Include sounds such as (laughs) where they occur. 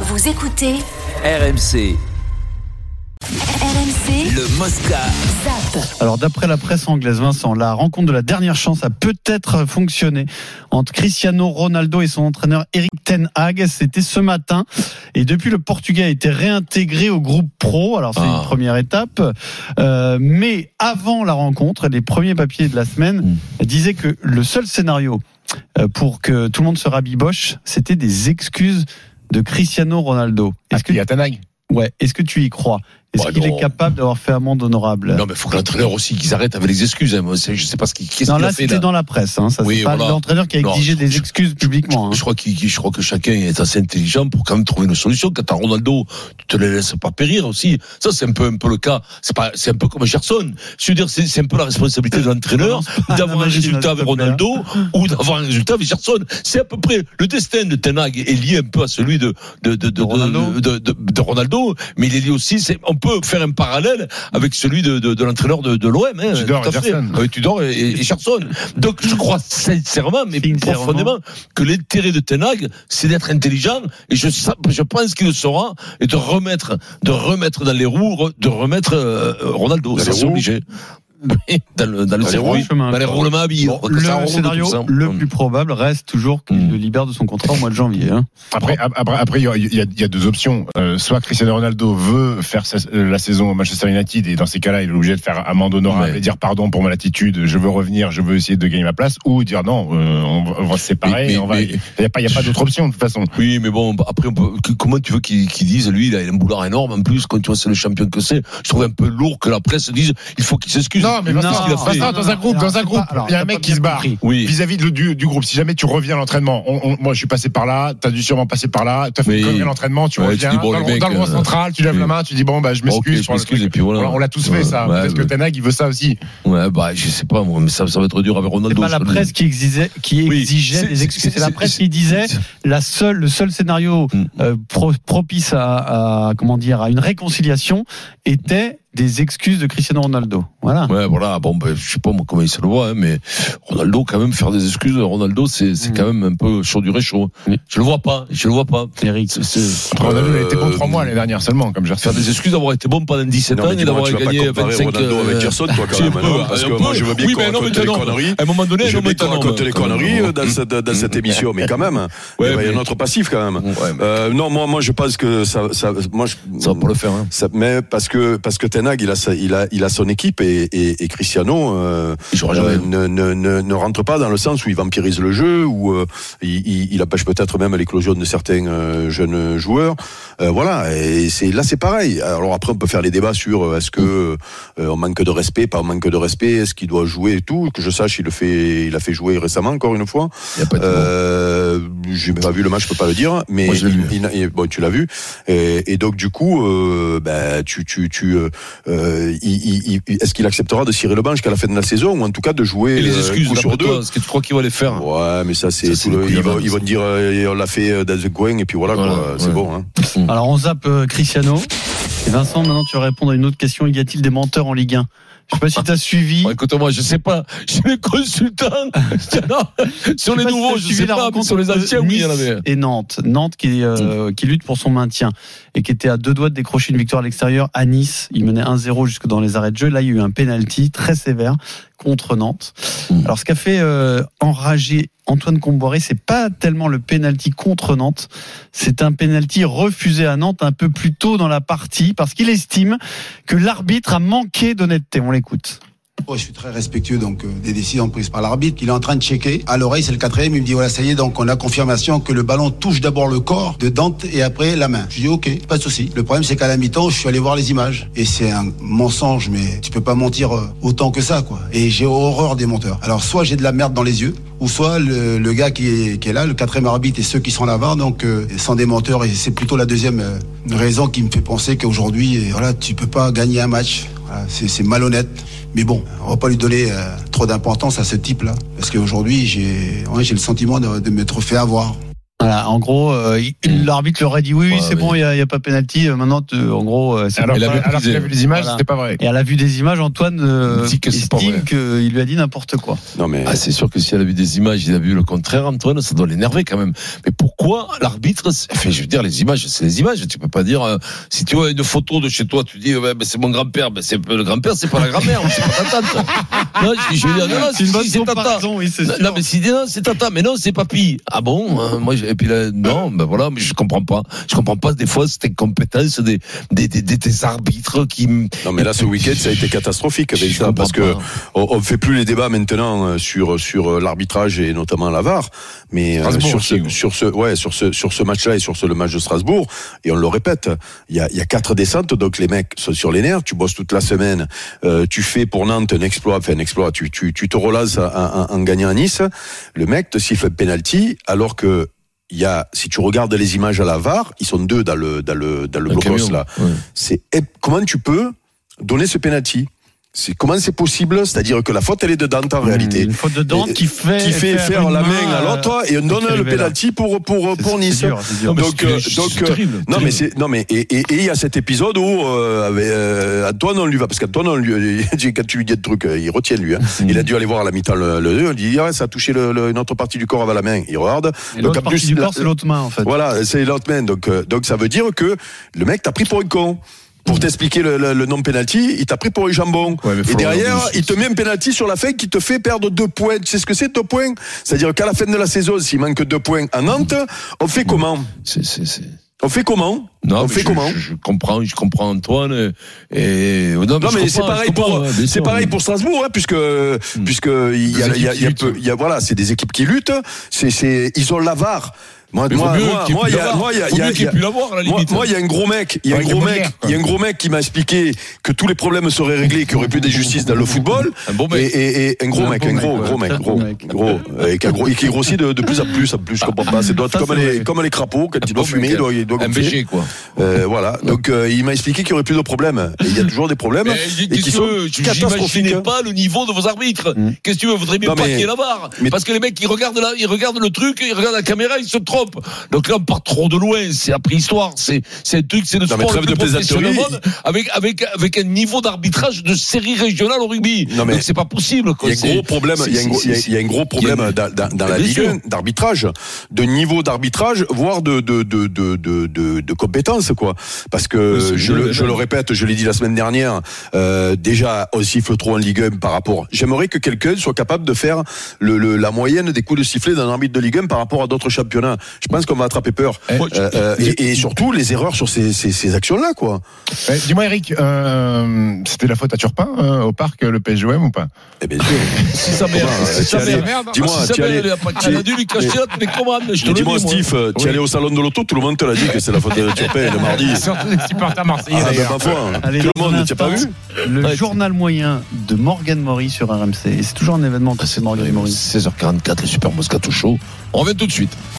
Vous écoutez RMC, RMC le Mosca. Zap. Alors d'après la presse anglaise, Vincent, la rencontre de la dernière chance a peut-être fonctionné entre Cristiano Ronaldo et son entraîneur Eric Ten Hag. C'était ce matin et depuis le Portugais a été réintégré au groupe pro. Alors c'est Ah. une première étape, Euh, mais avant la rencontre, les premiers papiers de la semaine disaient que le seul scénario euh, pour que tout le monde se rabiboche, c'était des excuses de Cristiano Ronaldo. Est-ce que y a Tanag ouais, est-ce que tu y crois? Est-ce Bah qu'il est capable d'avoir fait amende honorable? Non, mais il faut que l'entraîneur aussi qu'ils arrêtent avec les excuses. hein. Je sais pas ce qu'il qu'est-ce Non, là, c'était dans la presse. Hein. Ça, Oui, c'est pas voilà. l'entraîneur qui a exigé des je- excuses publiquement. hein. Je crois, je que chacun est assez intelligent pour quand même trouver une solution. Quand t'as Ronaldo, tu te les laisses pas périr aussi. Ça, c'est un peu, un peu le cas. C'est pas, c'est un peu comme Gerson. Je veux dire, c'est, un peu la responsabilité de l'entraîneur d'avoir un résultat avec Ronaldo ou d'avoir un résultat avec Gerson. C'est à peu près le destin de Ten Hag est lié un peu à celui de de de, de, De Ronaldo. de, mais il est lié aussi. C'est, on peut faire un parallèle avec celui de, de, de l'entraîneur de, de l'OM. Hein, Tudor tout à et fait. Gerson. Euh, Tudor et, et Gerson. Donc je crois sincèrement, mais Sincèrement. profondément, que l'intérêt de Ten Hag, c'est d'être intelligent. Et je, je pense qu'il le saura et de remettre, de remettre dans les roues, de remettre euh, Ronaldo. C'est obligé. (laughs) Dans le, dans le Dans les circuit, roues. dans les roulements à billes. Bon, le roule scénario le plus probable reste toujours qu'il Mm. le libère de son contrat au mois de janvier. hein. Après, après, après, il y a- y, y deux options. Euh, soit Cristiano Ronaldo veut faire sa- euh, la saison au Manchester United et dans ces cas-là, il est obligé de faire amende honorable Ouais. et dire pardon pour mon attitude, je veux revenir, je veux essayer de gagner ma place, ou dire non, euh, on, va- on va se séparer. Il n'y a pas, il y a pas d'autre option de toute façon. Oui, mais bon, après, on peut- que- comment tu veux qu'ils qu'ils disent, lui, il a un boulard énorme en plus, quand tu vois, c'est le champion que c'est. Je trouve un peu lourd que la presse dise, il faut qu'il s'excuse. Non, mais Vincent, qu'il a fait Vincent, dans un groupe, dans un c'est groupe, il y a un mec qui se barre. Vis-à-vis du, du groupe, si jamais tu reviens à l'entraînement, on- on- moi je suis passé par là, t'as dû sûrement passer par là, t'as fait Mais- une l'entraînement, tu Ouais, reviens tu dis, bon, dans, le le, mec, dans le rang euh, central, tu lèves oui. la main, tu dis bon bah je m'excuse. On l'a tous Ouais, fait ça. ouais, Peut-être que. Tenag il veut ça aussi. Ouais, bah, je sais pas, moi, mais ça, ça va être dur avec C'est Ronaldo. pas la presse qui exigeait, qui exigeait c'est- des excuses. C'est la c'est- presse c'est- qui disait c'est- la seule, le seul scénario Mm. euh, pro- propice à, à comment dire à une réconciliation était des excuses de Cristiano Ronaldo. Voilà. Ouais, voilà, bon, ben, je sais pas moi comment il se le voit, hein, mais Ronaldo, quand même, faire des excuses, Ronaldo, c'est c'est Mm. quand même un peu chaud du réchaud. Oui. Je le vois pas, je le vois pas. Eric. C'est- Ronaldo a été bon Euh, trois mois l'année dernière seulement, comme. Faire des excuses d'avoir été bon pendant 17 Non, ans et d'avoir gagné comparer 25 Ronaldo avec Gerson, toi, quand même, peu, non Parce que peu. moi, je veux bien Oui, qu'on raconte les conneries. À un moment donné, Je veux bien qu'on raconte les conneries euh, dans cette, dans cette émission, mais quand même, il y a autre passif quand même. Euh, non, moi, moi, je pense que ça, ça, moi, je, ça va pas le faire. Hein. ça- mais parce que parce que Il a sa- il a il a son équipe et, et, et Cristiano euh, euh, ne, ne, ne, ne rentre pas dans le sens où il vampirise le jeu ou euh, il, il, empêche peut-être même l'éclosion de certains jeunes joueurs. Voilà, et c'est là c'est pareil. Alors après on peut faire les débats sur est-ce que euh, on manque de respect, pas on manque de respect, est-ce qu'il doit jouer et tout. Que je sache, il le fait, il a fait jouer récemment encore une fois. J'ai pas vu le match, je peux pas le dire, mais Moi, il- bon, tu l'as vu. Et, et donc du coup, ben, tu, tu, tu, euh, il- il- il- est-ce qu'il acceptera de cirer le banc jusqu'à la fin de la saison ou en tout cas de jouer Et les euh, excuses, coup sur deux est-ce que tu crois qu'il va les faire? Ouais, mais ça c'est le le- ils, vont, ils vont dire euh, on l'a fait euh, dans the coin et puis voilà, Voilà, quoi, c'est bon. Hein. Alors on zappe euh, Cristiano. Et Vincent, maintenant tu vas répondre à une autre question. Y a-t-il des menteurs en Ligue 1 Je sais pas si tu as suivi. Bon, Écoute-moi, je sais pas. Je suis le consultant. (laughs) Sur les nouveaux, je sais pas, mais sur les anciens, oui, il y en Nice avait. Et Nantes. Nantes qui, euh, qui lutte pour son maintien et qui était à deux doigts de décrocher une victoire à l'extérieur à Nice. Il menait 1-0 jusque dans les arrêts de jeu. Là, il y a eu un penalty très sévère contre Nantes. Mm. Alors, ce qu'a fait euh, enrager Antoine Comboiré, c'est pas tellement le penalty contre Nantes, c'est un penalty refusé à Nantes un peu plus tôt dans la partie parce qu'il estime que l'arbitre a manqué d'honnêteté. On l'écoute. Moi, je suis très respectueux donc euh, des décisions prises par l'arbitre. Il est en train de checker. À l'oreille, c'est le quatrième. Il me dit voilà, ça y est. Donc, on a confirmation que le ballon touche d'abord le corps de Dante et après la main. Je dis ok, pas de souci. Le problème, c'est qu'à la mi-temps, je suis allé voir les images et c'est un mensonge, mais tu peux pas mentir euh, autant que ça, quoi. Et j'ai horreur des menteurs. Alors, soit j'ai de la merde dans les yeux, ou soit le, le gars qui est, qui est là, le quatrième arbitre et ceux qui sont là-bas, donc euh, sont des menteurs. Et c'est plutôt la deuxième euh, raison qui me fait penser qu'aujourd'hui, euh, voilà, tu peux pas gagner un match. Voilà, c'est malhonnête. Mais bon, on va pas lui donner euh, trop d'importance à ce type-là. Parce qu'aujourd'hui, j'ai ouais, le sentiment de, de m'être fait avoir. Voilà, en gros, euh, il- l'arbitre leur a dit oui, c'est bon, il y a, a pas penalty. euh, Maintenant, en gros, euh, c'est Alors, qu'il a vu les images, Voilà. c'était pas vrai. Et à la vue des images, Antoine euh, dit que estime qu'il lui a dit n'importe quoi. Non mais Ah, c'est sûr que si elle a vu des images, il a vu le contraire, Antoine, ça doit l'énerver quand même. Mais pourquoi l'arbitre, enfin, je veux dire, les images, c'est les images. Tu peux pas dire, euh, si tu vois une photo de chez toi, tu dis, ben, c'est mon grand-père, ben, c'est le grand-père, c'est pas la grand-mère, c'est pas ta tante. (laughs) Non, je, je veux dire, non, non, C'est si, c'est tata. comparaison, oui, c'est Non, mais si non, c'est tata, mais non, c'est papy. Ah bon euh, Moi, j'ai- puis là, non, ben voilà, mais je comprends pas. Je comprends pas des fois cette incompétence des des, des, des, des arbitres qui. non mais là ce week-end ça a été catastrophique avec Je ça parce que on, on fait plus les débats maintenant euh, sur sur euh, l'arbitrage et notamment la VAR, mais euh, sur ce sur ce ouais sur ce sur ce match-là et sur ce le match de Strasbourg et on le répète, il y a il y a quatre descentes donc les mecs sont sur les nerfs, tu bosses toute la semaine, euh, tu fais pour Nantes un exploit, enfin un exploit, tu tu tu te relances en, en- en gagnant à Nice, le mec te siffle un penalty alors que il y a, si tu regardes les images à la VAR, ils sont deux dans le, dans le, dans le blocos là. Ouais. C'est, eh, comment tu peux donner ce penalty? C'est, comment c'est possible? C'est-à-dire que la faute, elle est dedans, en réalité. Une faute de Dante Et- qui fait, Qui fait faire la main main, à l'autre et on euh, donne le penalty pour, pour, C'est- pour c'est Nice. dur, c'est dur. Donc, c'est- euh, donc, terrible, non, terrible. mais c'est, non, mais, et, il y a cet épisode où, euh, avec, euh, Antoine, on lui va, parce qu'Antoine, on lui, (laughs) quand tu lui dis des trucs, euh, il retient, lui, hein. Il a dû aller voir à la mi-temps le, le, on lui dit, ah, ça a touché le, le- une autre partie du corps avec la main. Il regarde. Et Donc, partie du corps, c'est l'autre main, en fait. Voilà, c'est l'autre main. Donc, euh, donc ça veut dire que le mec t'a pris pour un con. Pour t'expliquer le, le, le non-penalty, il t'a pris pour un jambon. Ouais, et derrière, il te met un penalty sur la fin qui te fait perdre deux points. Tu sais ce que c'est deux points? C'est-à-dire qu'à la fin de la saison, s'il manque deux points à Nantes, on fait comment? On fait comment? Non, On fait je, comment? je, je comprends, je comprends Antoine. Et non, Non mais c'est pareil pour ouais, bien c'est pareil pour Strasbourg hein, puisque puisque il y a y a, y a voilà c'est des équipes qui luttent. C'est c'est ils ont l'avare moi Mais y il y a moi il y il y il y y moi, il y un gros mec, il y a un gros mec, il y a un gros mec qui m'a expliqué que tous les problèmes seraient réglés, qu'il n'y aurait plus d'injustice dans le football. Un bon Et, mec. et, et un gros mec, un gros, gros mec, gros, gros, et qui, a gros- et qui grossit de, de plus en plus, en plus, je comprends pas. C'est comme les, comme les crapauds, quand il doit fumer, il doit, il doit Un gonfler. Quoi. Euh, voilà. Donc, euh, il m'a expliqué qu'il n'y aurait plus de problèmes. Et il y a toujours des problèmes. Et qui sont catastrophiques. Pas le niveau de vos arbitres. Mm. Qu'est-ce que tu veux Voudrais mieux pas qu'il y ait la barre. mais- Parce que les mecs, ils regardent, la, ils regardent le truc, ils regardent la caméra, ils se trompent. Donc là, on part trop de loin. C'est après histoire. C'est, c'est un truc, c'est le Non, sport le plus professionnel monde, avec, avec, avec un niveau d'arbitrage de série régionale au rugby. Non, mais- Donc c'est pas possible. Il y a un gros problème, il y a un gros, y a- un problème dans, dans- dans la Ligue sûr. 1 d'arbitrage, de niveau d'arbitrage, voire de, de, de, de, de, compétences, quoi. Parce que, je, le, je répète, je l'ai dit la semaine dernière, euh, déjà, on siffle trop en Ligue 1 par rapport. J'aimerais que quelqu'un soit capable de faire le, le, la moyenne des coups de sifflet d'un arbitre de Ligue 1 par rapport à d'autres championnats. Je pense qu'on va attraper peur. Eh, Euh, euh, et, et surtout, les erreurs sur ces, ces, ces actions-là, quoi. Ouais, Dis-moi, Eric, euh, c'était la faute à Turpin euh, au parc, le PSGOM ou pas Eh bien sûr. (laughs) Si mère, Comment, si t'y allais- mère, Dis-moi, allais- elle a dû lui cacher les commandes. Dis-moi, moi. Steve, tu allé au salon de l'auto, tout le monde te l'a dit que c'est la faute de (laughs) Turpin le mardi. Surtout des supporters marseillais Ah, ben, Allez, tout le monde t'a pas vu Le journal moyen de Morgan Maury sur RMC. Et c'est toujours un événement, Ah, c'est Morgan Maury. 16h44, le Super Moscato Show. On revient tout de suite.